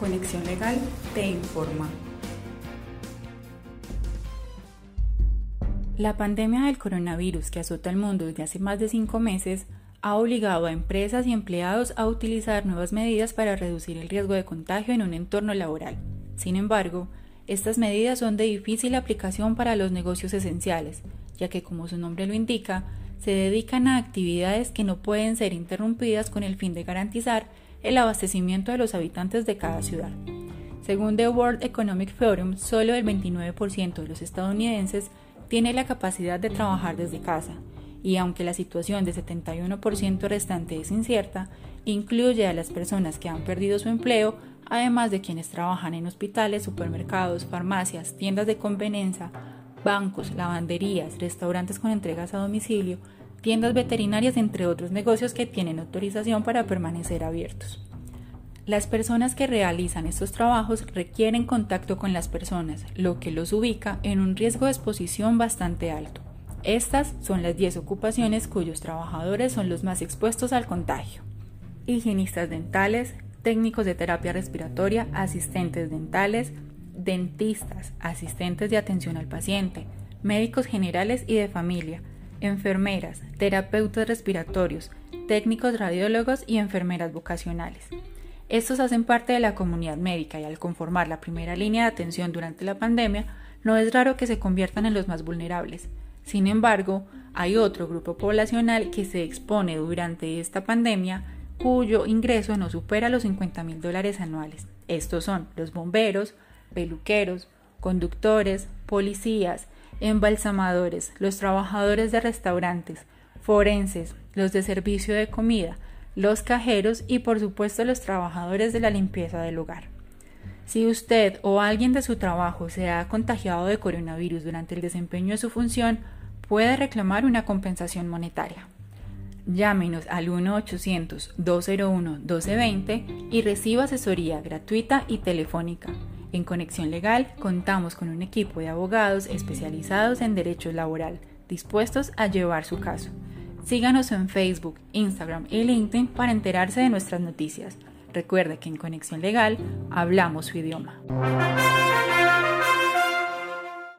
Conexión Legal te informa. La pandemia del coronavirus que azota el mundo desde hace más de cinco meses ha obligado a empresas y empleados a utilizar nuevas medidas para reducir el riesgo de contagio en un entorno laboral. Sin embargo, estas medidas son de difícil aplicación para los negocios esenciales, ya que como su nombre lo indica, se dedican a actividades que no pueden ser interrumpidas con el fin de garantizar el abastecimiento de los habitantes de cada ciudad. Según The World Economic Forum, solo el 29% de los estadounidenses tiene la capacidad de trabajar desde casa, y aunque la situación de 71% restante es incierta, incluye a las personas que han perdido su empleo, además de quienes trabajan en hospitales, supermercados, farmacias, tiendas de conveniencia, bancos, lavanderías, restaurantes con entregas a domicilio, tiendas veterinarias, entre otros negocios que tienen autorización para permanecer abiertos. Las personas que realizan estos trabajos requieren contacto con las personas, lo que los ubica en un riesgo de exposición bastante alto. Estas son las 10 ocupaciones cuyos trabajadores son los más expuestos al contagio. Higienistas dentales, técnicos de terapia respiratoria, asistentes dentales, dentistas, asistentes de atención al paciente, médicos generales y de familia, enfermeras, terapeutas respiratorios, técnicos radiólogos y enfermeras vocacionales. Estos hacen parte de la comunidad médica y al conformar la primera línea de atención durante la pandemia, no es raro que se conviertan en los más vulnerables. Sin embargo, hay otro grupo poblacional que se expone durante esta pandemia cuyo ingreso no supera los 50 mil dólares anuales. Estos son los bomberos, peluqueros, conductores, policías, embalsamadores, los trabajadores de restaurantes, forenses, los de servicio de comida, los cajeros y por supuesto los trabajadores de la limpieza del hogar. Si usted o alguien de su trabajo se ha contagiado de coronavirus durante el desempeño de su función, puede reclamar una compensación monetaria. Llámenos al 1-800-201-1220 y reciba asesoría gratuita y telefónica. En Conexión Legal contamos con un equipo de abogados especializados en derecho laboral, dispuestos a llevar su caso. Síganos en Facebook, Instagram y LinkedIn para enterarse de nuestras noticias. Recuerde que en Conexión Legal hablamos su idioma.